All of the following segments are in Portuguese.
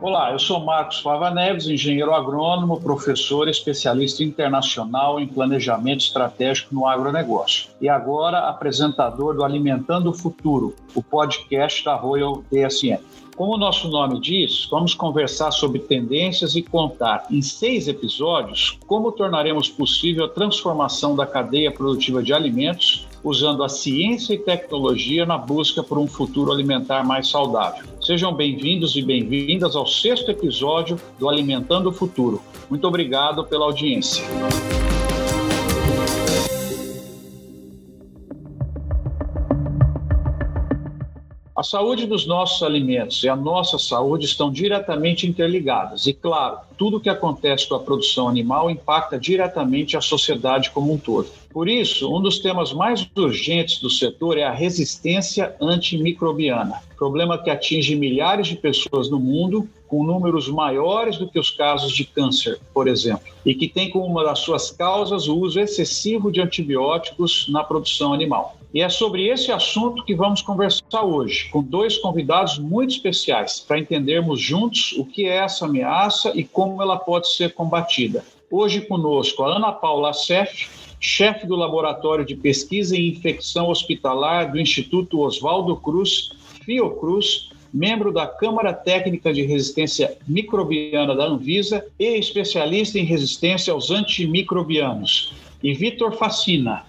Olá, eu sou Marcos Fava Neves, engenheiro agrônomo, professor especialista internacional em planejamento estratégico no agronegócio. E agora apresentador do Alimentando o Futuro, o podcast da Royal DSM. Como o nosso nome diz, vamos conversar sobre tendências e contar em seis episódios como tornaremos possível a transformação da cadeia produtiva de alimentos usando a ciência e tecnologia na busca por um futuro alimentar mais saudável. Sejam bem-vindos e bem-vindas ao sexto episódio do Alimentando o Futuro. Muito obrigado pela audiência. A saúde dos nossos alimentos e a nossa saúde estão diretamente interligadas. E, claro, tudo o que acontece com a produção animal impacta diretamente a sociedade como um todo. Por isso, um dos temas mais urgentes do setor é a resistência antimicrobiana, problema que atinge milhares de pessoas no mundo, com números maiores do que os casos de câncer, por exemplo, e que tem como uma das suas causas o uso excessivo de antibióticos na produção animal. E é sobre esse assunto que vamos conversar hoje, com dois convidados muito especiais, para entendermos juntos o que é essa ameaça e como ela pode ser combatida. Hoje conosco a Ana Paula Sef, chefe do Laboratório de Pesquisa em Infecção Hospitalar do Instituto Oswaldo Cruz, Fiocruz, membro da Câmara Técnica de Resistência Microbiana da Anvisa e especialista em resistência aos antimicrobianos. E Vitor Facina,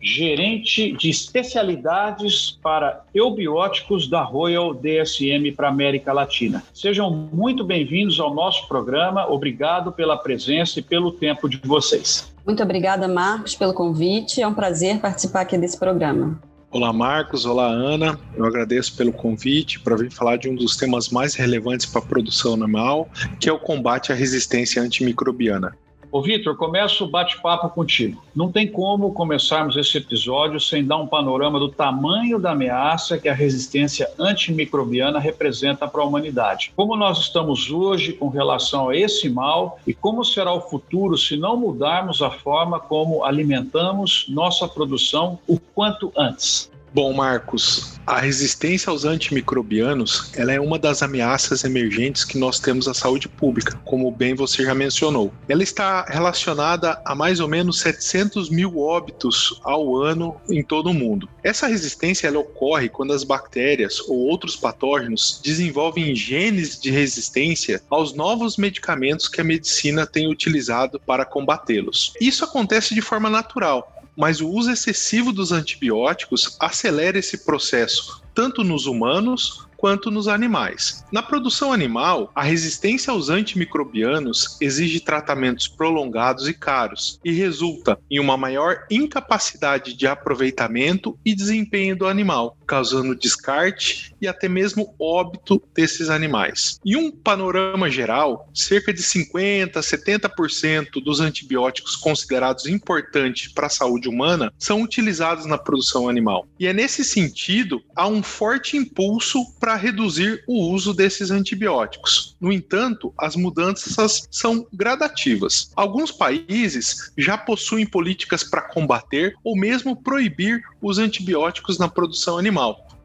gerente de especialidades para eubióticos da Royal DSM para América Latina. Sejam muito bem-vindos ao nosso programa. Obrigado pela presença e pelo tempo de vocês. Muito obrigada, Marcos, pelo convite. É um prazer participar aqui desse programa. Olá, Marcos. Olá, Ana. Eu agradeço pelo convite para vir falar de um dos temas mais relevantes para a produção animal, que é o combate à resistência antimicrobiana. Ô, Vitor, começo o bate-papo contigo. Não tem como começarmos esse episódio sem dar um panorama do tamanho da ameaça que a resistência antimicrobiana representa para a humanidade. Como nós estamos hoje com relação a esse mal e como será o futuro se não mudarmos a forma como alimentamos nossa produção o quanto antes? Bom, Marcos, a resistência aos antimicrobianos ela é uma das ameaças emergentes que nós temos à saúde pública, como bem você já mencionou. Ela está relacionada a mais ou menos 700 mil óbitos ao ano em todo o mundo. Essa resistência ela ocorre quando as bactérias ou outros patógenos desenvolvem genes de resistência aos novos medicamentos que a medicina tem utilizado para combatê-los. Isso acontece de forma natural, mas o uso excessivo dos antibióticos acelera esse processo, tanto nos humanos quanto nos animais. Na produção animal, a resistência aos antimicrobianos exige tratamentos prolongados e caros e resulta em uma maior incapacidade de aproveitamento e desempenho do animal, causando descarte e até mesmo óbito desses animais. Em um panorama geral, cerca de 50 a 70% dos antibióticos considerados importantes para a saúde humana são utilizados na produção animal. E é nesse sentido, há um forte impulso para reduzir o uso desses antibióticos. No entanto, as mudanças são gradativas. Alguns países já possuem políticas para combater ou mesmo proibir os antibióticos na produção animal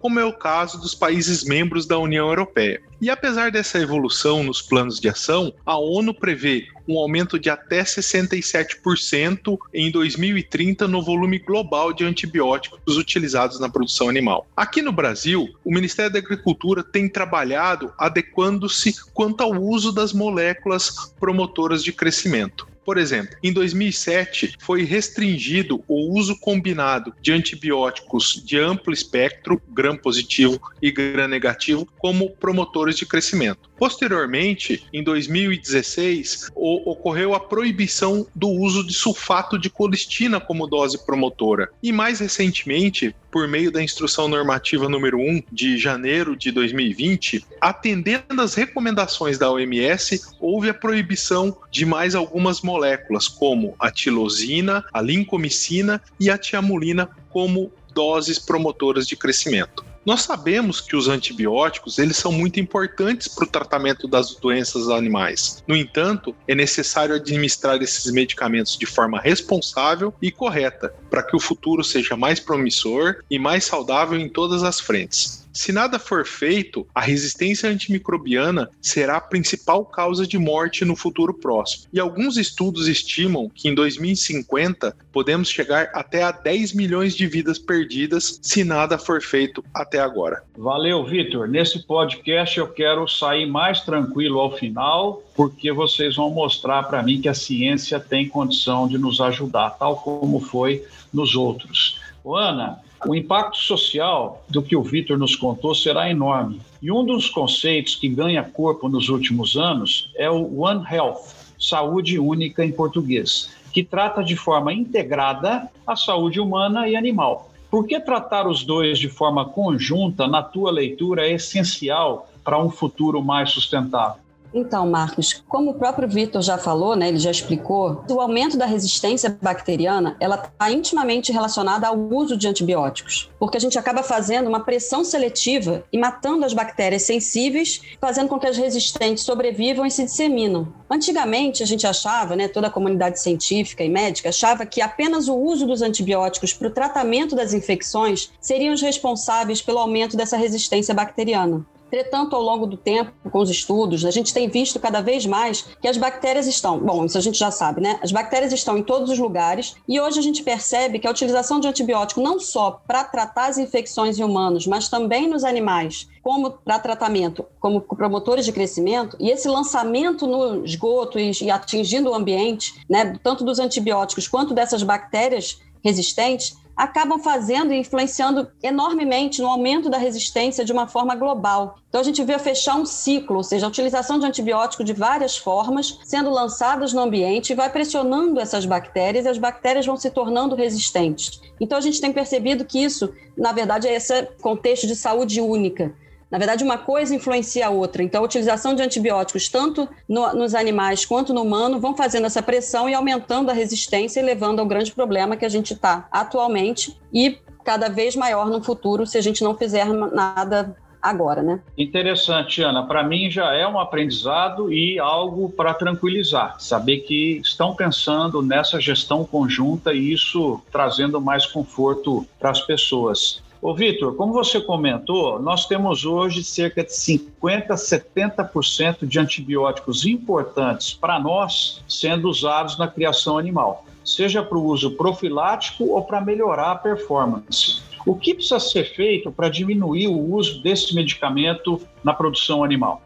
como é o caso dos países membros da União Europeia. E apesar dessa evolução nos planos de ação, a ONU prevê um aumento de até 67% em 2030 no volume global de antibióticos utilizados na produção animal. Aqui no Brasil, o Ministério da Agricultura tem trabalhado adequando-se quanto ao uso das moléculas promotoras de crescimento. Por exemplo, em 2007 foi restringido o uso combinado de antibióticos de amplo espectro, gram positivo e gram negativo, como promotores de crescimento. Posteriormente, em 2016, ocorreu a proibição do uso de sulfato de colistina como dose promotora. E mais recentemente, por meio da instrução normativa número 1 de janeiro de 2020, atendendo às recomendações da OMS, houve a proibição de mais algumas moléculas, como a tilosina, a lincomicina e a tiamulina, como doses promotoras de crescimento. Nós sabemos que os antibióticos eles são muito importantes para o tratamento das doenças animais. No entanto, é necessário administrar esses medicamentos de forma responsável e correta para que o futuro seja mais promissor e mais saudável em todas as frentes. Se nada for feito, a resistência antimicrobiana será a principal causa de morte no futuro próximo. E alguns estudos estimam que em 2050 podemos chegar até a 10 milhões de vidas perdidas se nada for feito até agora. Valeu, Vitor. Nesse podcast eu quero sair mais tranquilo ao final, porque vocês vão mostrar para mim que a ciência tem condição de nos ajudar, tal como foi nos outros. Ana, o impacto social do que o Vitor nos contou será enorme. E um dos conceitos que ganha corpo nos últimos anos é o One Health, saúde única em português, que trata de forma integrada a saúde humana e animal. Por que tratar os dois de forma conjunta, na tua leitura, é essencial para um futuro mais sustentável? Então, Marcos, como o próprio Vitor já falou, né, ele já explicou, o aumento da resistência bacteriana, ela está intimamente relacionada ao uso de antibióticos, porque a gente acaba fazendo uma pressão seletiva e matando as bactérias sensíveis, fazendo com que as resistentes sobrevivam e se disseminam. Antigamente, a gente achava, né, toda a comunidade científica e médica achava que apenas o uso dos antibióticos para o tratamento das infecções seriam os responsáveis pelo aumento dessa resistência bacteriana. Entretanto, ao longo do tempo, com os estudos, a gente tem visto cada vez mais que as bactérias estão, bom, isso a gente já sabe, né? As bactérias estão em todos os lugares e hoje a gente percebe que a utilização de antibiótico não só para tratar as infecções em humanos, mas também nos animais, como para tratamento, como promotores de crescimento, e esse lançamento no esgoto e, e atingindo o ambiente, né, tanto dos antibióticos quanto dessas bactérias resistentes, acabam fazendo e influenciando enormemente no aumento da resistência de uma forma global. Então a gente vê fechar um ciclo, ou seja, a utilização de antibiótico de várias formas sendo lançadas no ambiente e vai pressionando essas bactérias e as bactérias vão se tornando resistentes. Então a gente tem percebido que isso, na verdade, é esse contexto de saúde única. Na verdade, uma coisa influencia a outra. Então, a utilização de antibióticos, tanto no, nos animais quanto no humano, vão fazendo essa pressão e aumentando a resistência e levando ao grande problema que a gente está atualmente e cada vez maior no futuro se a gente não fizer nada agora, né? Interessante, Ana. Para mim já é um aprendizado e algo para tranquilizar. Saber que estão pensando nessa gestão conjunta e isso trazendo mais conforto para as pessoas. Ô, Vitor, como você comentou, nós temos hoje cerca de 50% a 70% de antibióticos importantes para nós sendo usados na criação animal, seja para o uso profilático ou para melhorar a performance. O que precisa ser feito para diminuir o uso desse medicamento na produção animal?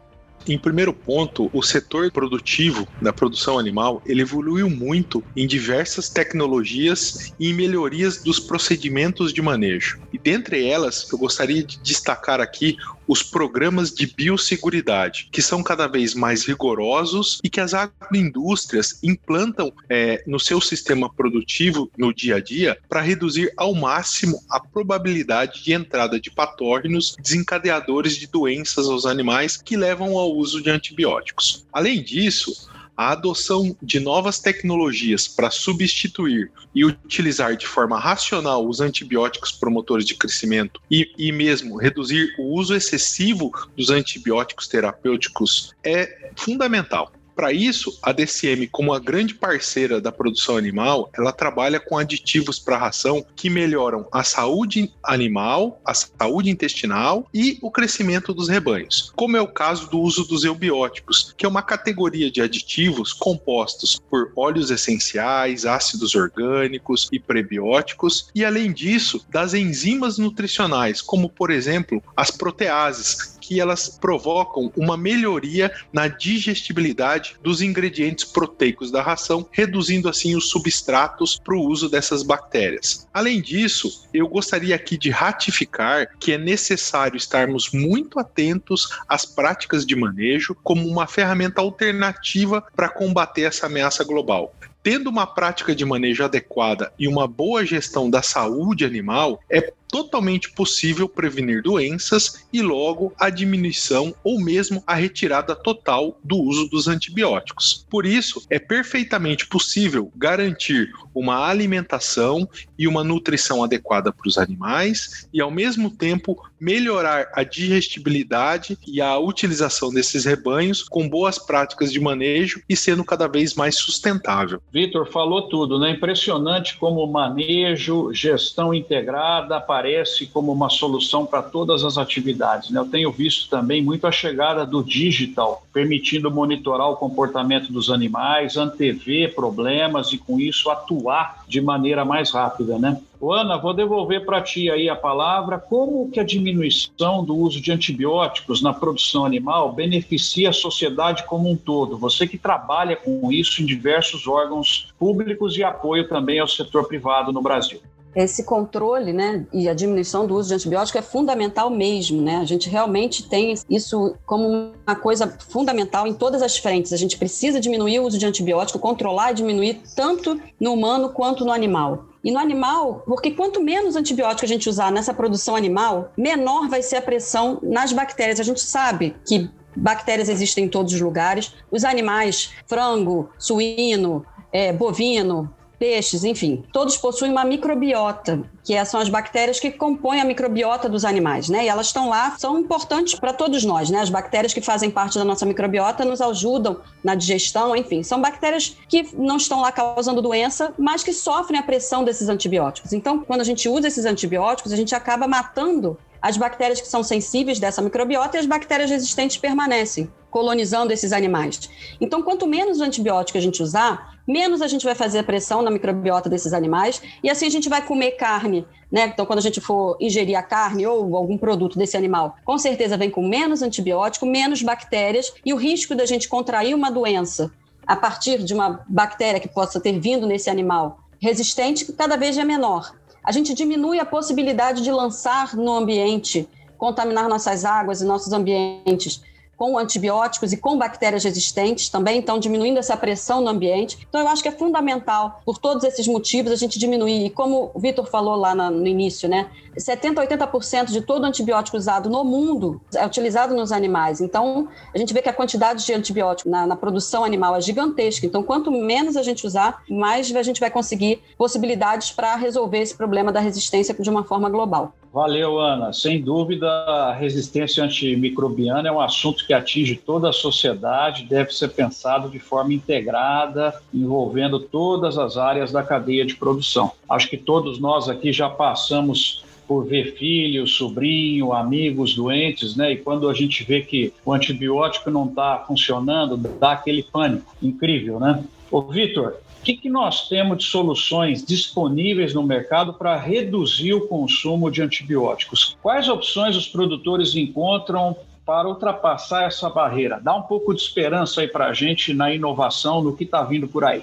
Em primeiro ponto, o setor produtivo da produção animal ele evoluiu muito em diversas tecnologias e em melhorias dos procedimentos de manejo. E dentre elas, eu gostaria de destacar aqui os programas de biosseguridade, que são cada vez mais rigorosos e que as agroindústrias implantam é, no seu sistema produtivo no dia a dia para reduzir ao máximo a probabilidade de entrada de patógenos desencadeadores de doenças aos animais que levam ao uso de antibióticos. Além disso, a adoção de novas tecnologias para substituir e utilizar de forma racional os antibióticos promotores de crescimento e, e mesmo reduzir o uso excessivo dos antibióticos terapêuticos é fundamental. Para isso, a DCM, como a grande parceira da produção animal, ela trabalha com aditivos para ração que melhoram a saúde animal, a saúde intestinal e o crescimento dos rebanhos, como é o caso do uso dos eubióticos, que é uma categoria de aditivos compostos por óleos essenciais, ácidos orgânicos e prebióticos, e além disso, das enzimas nutricionais, como por exemplo as proteases, que elas provocam uma melhoria na digestibilidade dos ingredientes proteicos da ração, reduzindo assim os substratos para o uso dessas bactérias. Além disso, eu gostaria aqui de ratificar que é necessário estarmos muito atentos às práticas de manejo como uma ferramenta alternativa para combater essa ameaça global. Tendo uma prática de manejo adequada e uma boa gestão da saúde animal, é totalmente possível prevenir doenças e logo a diminuição ou mesmo a retirada total do uso dos antibióticos. Por isso, é perfeitamente possível garantir uma alimentação e uma nutrição adequada para os animais e ao mesmo tempo melhorar a digestibilidade e a utilização desses rebanhos com boas práticas de manejo e sendo cada vez mais sustentável. Vitor falou tudo, né? Impressionante como manejo, gestão integrada, aparece como uma solução para todas as atividades. Né? Eu tenho visto também muito a chegada do digital, permitindo monitorar o comportamento dos animais, antever problemas e, com isso, atuar de maneira mais rápida. Né? Ana, vou devolver para ti aí a palavra. Como que a diminuição do uso de antibióticos na produção animal beneficia a sociedade como um todo? Você que trabalha com isso em diversos órgãos públicos e apoio também ao setor privado no Brasil esse controle né, e a diminuição do uso de antibiótico é fundamental mesmo. Né? A gente realmente tem isso como uma coisa fundamental em todas as frentes. A gente precisa diminuir o uso de antibiótico, controlar e diminuir tanto no humano quanto no animal. E no animal, porque quanto menos antibiótico a gente usar nessa produção animal, menor vai ser a pressão nas bactérias. A gente sabe que bactérias existem em todos os lugares. Os animais, frango, suíno, é, bovino, peixes, enfim, todos possuem uma microbiota, que são as bactérias que compõem a microbiota dos animais, né? E elas estão lá, são importantes para todos nós, né? As bactérias que fazem parte da nossa microbiota nos ajudam na digestão, enfim, são bactérias que não estão lá causando doença, mas que sofrem a pressão desses antibióticos. Então, quando a gente usa esses antibióticos, a gente acaba matando as bactérias que são sensíveis dessa microbiota e as bactérias resistentes permanecem colonizando esses animais. Então, quanto menos antibiótico a gente usar, menos a gente vai fazer pressão na microbiota desses animais e assim a gente vai comer carne, né? Então, quando a gente for ingerir a carne ou algum produto desse animal, com certeza vem com menos antibiótico, menos bactérias e o risco da gente contrair uma doença a partir de uma bactéria que possa ter vindo nesse animal resistente cada vez é menor. A gente diminui a possibilidade de lançar no ambiente, contaminar nossas águas e nossos ambientes com antibióticos e com bactérias resistentes também, então diminuindo essa pressão no ambiente. Então eu acho que é fundamental, por todos esses motivos, a gente diminuir. E como o Vitor falou lá no início, né? 70, 80% de todo antibiótico usado no mundo é utilizado nos animais. Então, a gente vê que a quantidade de antibiótico na, na, produção animal é gigantesca. Então, quanto menos a gente usar, mais a gente vai conseguir possibilidades para resolver esse problema da resistência de uma forma global. Valeu, Ana. Sem dúvida, a resistência antimicrobiana é um assunto que atinge toda a sociedade, deve ser pensado de forma integrada, envolvendo todas as áreas da cadeia de produção. Acho que todos nós aqui já passamos por ver filho, sobrinho, amigos doentes, né? E quando a gente vê que o antibiótico não está funcionando, dá aquele pânico. Incrível, né? Ô, Vitor, o que, que nós temos de soluções disponíveis no mercado para reduzir o consumo de antibióticos? Quais opções os produtores encontram para ultrapassar essa barreira? Dá um pouco de esperança aí para a gente na inovação, no que está vindo por aí.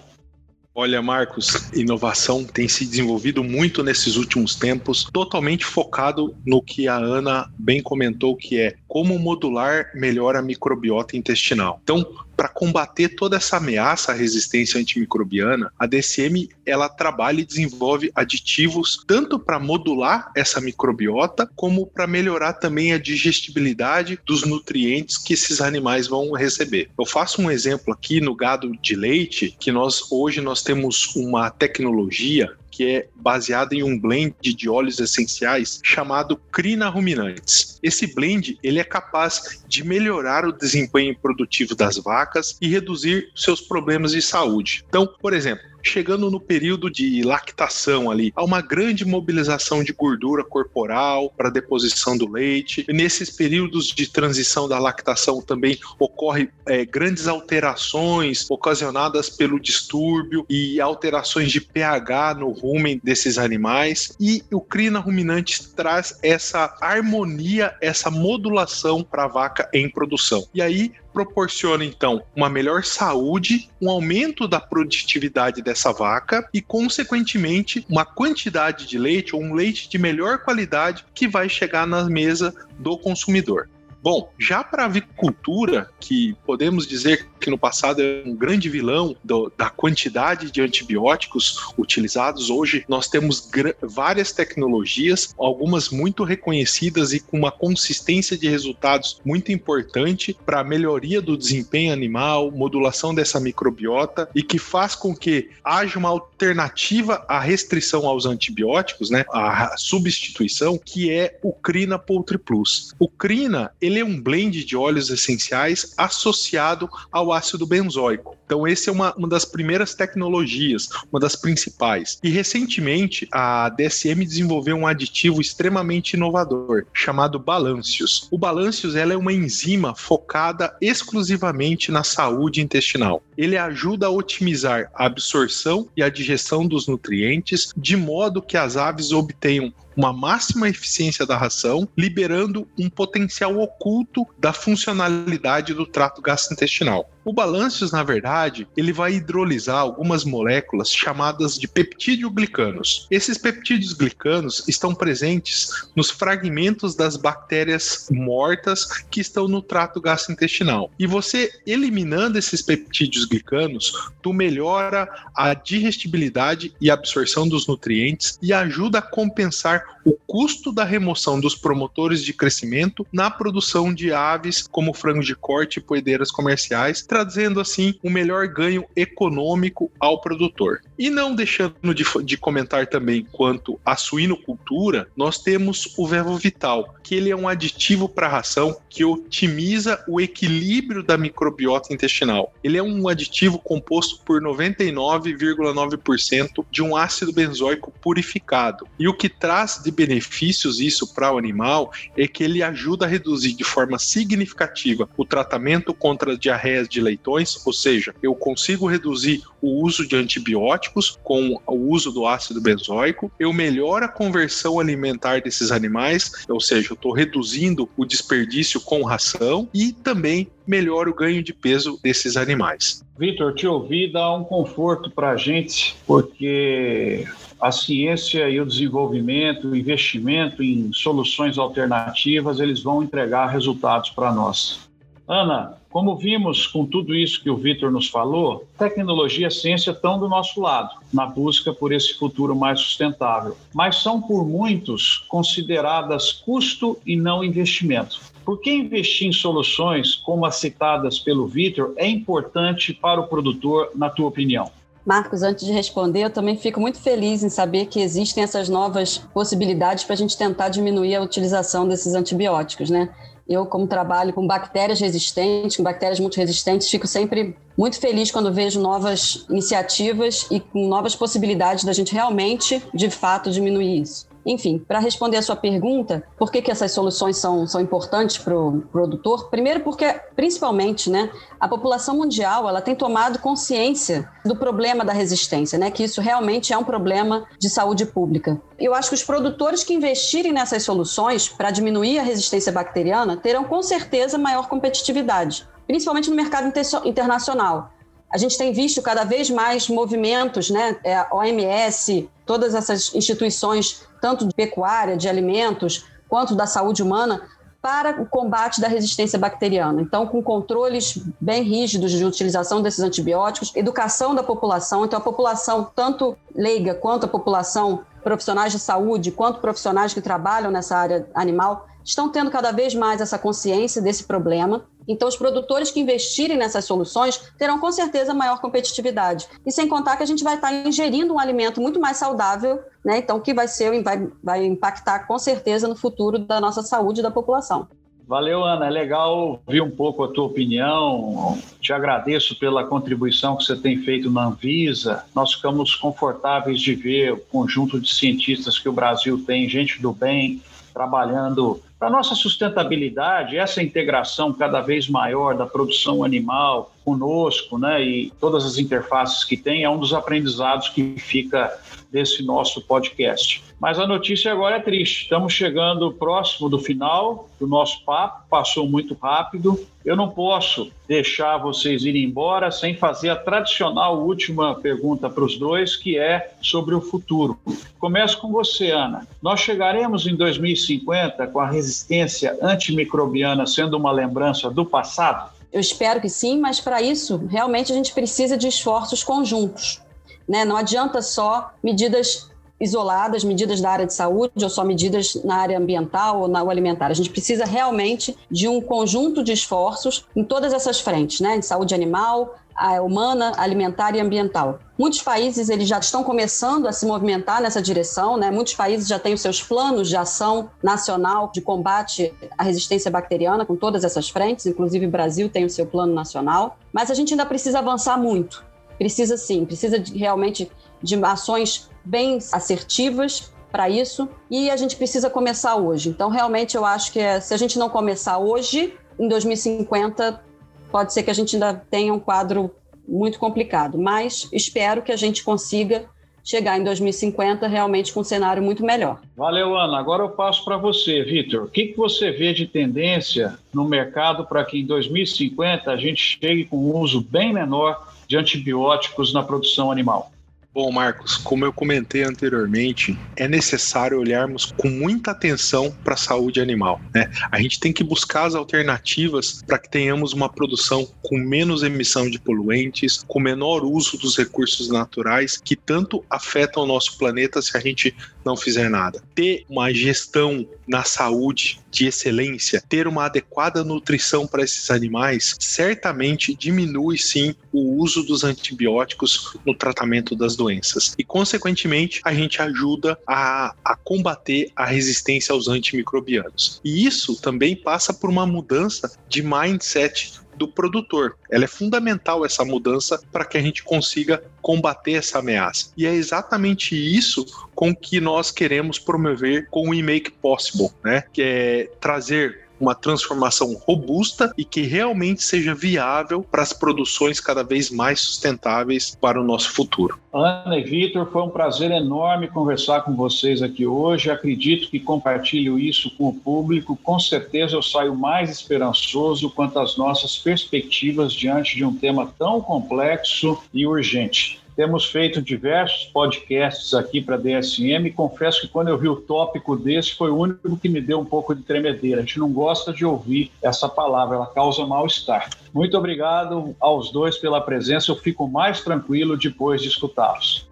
Olha, Marcos, inovação tem se desenvolvido muito nesses últimos tempos, totalmente focado no que a Ana bem comentou, que é como modular melhor a microbiota intestinal. Então, para combater toda essa ameaça à resistência antimicrobiana, a DCM ela trabalha e desenvolve aditivos tanto para modular essa microbiota como para melhorar também a digestibilidade dos nutrientes que esses animais vão receber. Eu faço um exemplo aqui no gado de leite, que nós hoje nós temos uma tecnologia que é baseada em um blend de óleos essenciais chamado Crina Ruminantes. Esse blend ele é capaz de melhorar o desempenho produtivo das vacas e reduzir seus problemas de saúde. Então, por exemplo, chegando no período de lactação ali, há uma grande mobilização de gordura corporal para deposição do leite. Nesses períodos de transição da lactação também ocorre é, grandes alterações ocasionadas pelo distúrbio e alterações de pH no rumen desses animais. E o crina ruminante traz essa harmonia, essa modulação para a vaca em produção. E aí proporciona então uma melhor saúde, um aumento da produtividade dessa vaca e, consequentemente, uma quantidade de leite ou um leite de melhor qualidade que vai chegar na mesa do consumidor. Bom, já para a avicultura, que podemos dizer que no passado é um grande vilão do, da quantidade de antibióticos utilizados, hoje nós temos várias tecnologias, algumas muito reconhecidas e com uma consistência de resultados muito importante para a melhoria do desempenho animal, modulação dessa microbiota e que faz com que haja uma alternativa à restrição aos antibióticos, né, a substituição, que é o Crina Poultry Plus. O Crina, ele é um blend de óleos essenciais associado ao ácido benzoico. Então, essa é uma, uma das primeiras tecnologias, uma das principais. E recentemente, a DSM desenvolveu um aditivo extremamente inovador, chamado Balancius. O Balancius ela é uma enzima focada exclusivamente na saúde intestinal. Ele ajuda a otimizar a absorção e a digestão dos nutrientes, de modo que as aves obtenham uma máxima eficiência da ração, liberando um potencial oculto da funcionalidade do trato gastrointestinal. O balanços, na verdade, ele vai hidrolisar algumas moléculas chamadas de peptídeo-glicanos. Esses peptídeos-glicanos estão presentes nos fragmentos das bactérias mortas que estão no trato gastrointestinal. E você eliminando esses peptídeos-glicanos, tu melhora a digestibilidade e absorção dos nutrientes e ajuda a compensar o custo da remoção dos promotores de crescimento na produção de aves como frangos de corte e poedeiras comerciais, trazendo assim um melhor ganho econômico ao produtor. E não deixando de, de comentar também quanto à suinocultura, nós temos o Vervo Vital, que ele é um aditivo para a ração que otimiza o equilíbrio da microbiota intestinal. Ele é um aditivo composto por 99,9% de um ácido benzoico purificado. E o que traz de benefícios isso para o animal é que ele ajuda a reduzir de forma significativa o tratamento contra diarreias de leitões, ou seja, eu consigo reduzir o uso de antibióticos com o uso do ácido benzoico, eu melhoro a conversão alimentar desses animais, ou seja, eu estou reduzindo o desperdício com ração e também melhora o ganho de peso desses animais. Vitor, te ouvir dá um conforto para a gente, porque a ciência e o desenvolvimento, o investimento em soluções alternativas, eles vão entregar resultados para nós. Ana, como vimos com tudo isso que o Vitor nos falou, tecnologia e ciência estão do nosso lado, na busca por esse futuro mais sustentável, mas são por muitos consideradas custo e não investimento. Por que investir em soluções como as citadas pelo Vitor é importante para o produtor, na tua opinião? Marcos, antes de responder, eu também fico muito feliz em saber que existem essas novas possibilidades para a gente tentar diminuir a utilização desses antibióticos, né? Eu, como trabalho com bactérias resistentes, com bactérias multiresistentes, fico sempre muito feliz quando vejo novas iniciativas e com novas possibilidades da gente realmente, de fato, diminuir isso. Enfim, para responder a sua pergunta, por que, que essas soluções são, são importantes para o produtor? Primeiro, porque, principalmente, né, a população mundial ela tem tomado consciência do problema da resistência, né, que isso realmente é um problema de saúde pública. Eu acho que os produtores que investirem nessas soluções para diminuir a resistência bacteriana terão com certeza maior competitividade, principalmente no mercado internacional. A gente tem visto cada vez mais movimentos, né? É, OMS, todas essas instituições, tanto de pecuária, de alimentos, quanto da saúde humana, para o combate da resistência bacteriana. Então, com controles bem rígidos de utilização desses antibióticos, educação da população, então a população, tanto leiga quanto a população profissionais de saúde, quanto profissionais que trabalham nessa área animal, estão tendo cada vez mais essa consciência desse problema então, os produtores que investirem nessas soluções terão com certeza maior competitividade. E sem contar que a gente vai estar ingerindo um alimento muito mais saudável, né? Então, que vai ser, vai, vai impactar com certeza no futuro da nossa saúde da população. Valeu, Ana. É legal ouvir um pouco a tua opinião. Te agradeço pela contribuição que você tem feito na Anvisa. Nós ficamos confortáveis de ver o conjunto de cientistas que o Brasil tem, gente do bem, trabalhando para nossa sustentabilidade, essa integração cada vez maior da produção animal conosco, né, e todas as interfaces que tem, é um dos aprendizados que fica desse nosso podcast. Mas a notícia agora é triste. Estamos chegando próximo do final do nosso papo, passou muito rápido. Eu não posso deixar vocês irem embora sem fazer a tradicional última pergunta para os dois, que é sobre o futuro. Começo com você, Ana. Nós chegaremos em 2050 com a resistência antimicrobiana sendo uma lembrança do passado? Eu espero que sim, mas para isso, realmente a gente precisa de esforços conjuntos. Né? Não adianta só medidas isoladas, medidas da área de saúde ou só medidas na área ambiental ou na alimentar. A gente precisa realmente de um conjunto de esforços em todas essas frentes, né? De saúde animal, a humana, alimentar e ambiental. Muitos países eles já estão começando a se movimentar nessa direção, né? Muitos países já têm os seus planos de ação nacional de combate à resistência bacteriana com todas essas frentes, inclusive o Brasil tem o seu plano nacional, mas a gente ainda precisa avançar muito. Precisa sim, precisa de, realmente de ações bem assertivas para isso e a gente precisa começar hoje. Então, realmente, eu acho que é, se a gente não começar hoje, em 2050, pode ser que a gente ainda tenha um quadro muito complicado, mas espero que a gente consiga chegar em 2050 realmente com um cenário muito melhor. Valeu, Ana. Agora eu passo para você, Vitor. O que, que você vê de tendência no mercado para que em 2050 a gente chegue com um uso bem menor de antibióticos na produção animal? Bom, Marcos, como eu comentei anteriormente, é necessário olharmos com muita atenção para a saúde animal. Né? A gente tem que buscar as alternativas para que tenhamos uma produção com menos emissão de poluentes, com menor uso dos recursos naturais que tanto afetam o nosso planeta se a gente não fizer nada. Ter uma gestão na saúde de excelência, ter uma adequada nutrição para esses animais, certamente diminui sim o uso dos antibióticos no tratamento das doenças. E, consequentemente, a gente ajuda a, a combater a resistência aos antimicrobianos. E isso também passa por uma mudança de mindset do produtor. Ela é fundamental essa mudança para que a gente consiga combater essa ameaça. E é exatamente isso com que nós queremos promover com o We Make Possible, né? Que é trazer uma transformação robusta e que realmente seja viável para as produções cada vez mais sustentáveis para o nosso futuro. Ana e Vitor, foi um prazer enorme conversar com vocês aqui hoje. Acredito que compartilho isso com o público. Com certeza eu saio mais esperançoso quanto às nossas perspectivas diante de um tema tão complexo e urgente. Temos feito diversos podcasts aqui para a DSM confesso que quando eu vi o tópico desse foi o único que me deu um pouco de tremedeira. A gente não gosta de ouvir essa palavra, ela causa mal-estar. Muito obrigado aos dois pela presença, eu fico mais tranquilo depois de escutá-los.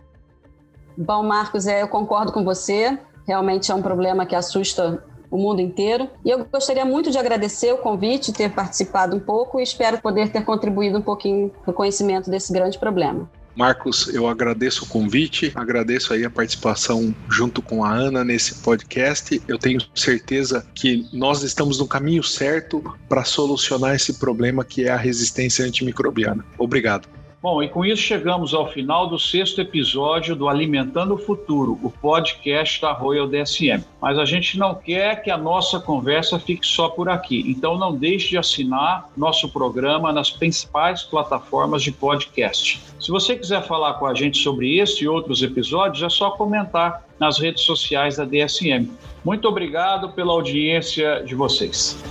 Bom, Marcos, é, eu concordo com você. Realmente é um problema que assusta o mundo inteiro. E eu gostaria muito de agradecer o convite, ter participado um pouco e espero poder ter contribuído um pouquinho no conhecimento desse grande problema. Marcos, eu agradeço o convite, agradeço aí a participação junto com a Ana nesse podcast. Eu tenho certeza que nós estamos no caminho certo para solucionar esse problema que é a resistência antimicrobiana. Obrigado. Bom, e com isso chegamos ao final do sexto episódio do Alimentando o Futuro, o podcast da Royal DSM. Mas a gente não quer que a nossa conversa fique só por aqui, então não deixe de assinar nosso programa nas principais plataformas de podcast. Se você quiser falar com a gente sobre esse e outros episódios, é só comentar nas redes sociais da DSM. Muito obrigado pela audiência de vocês.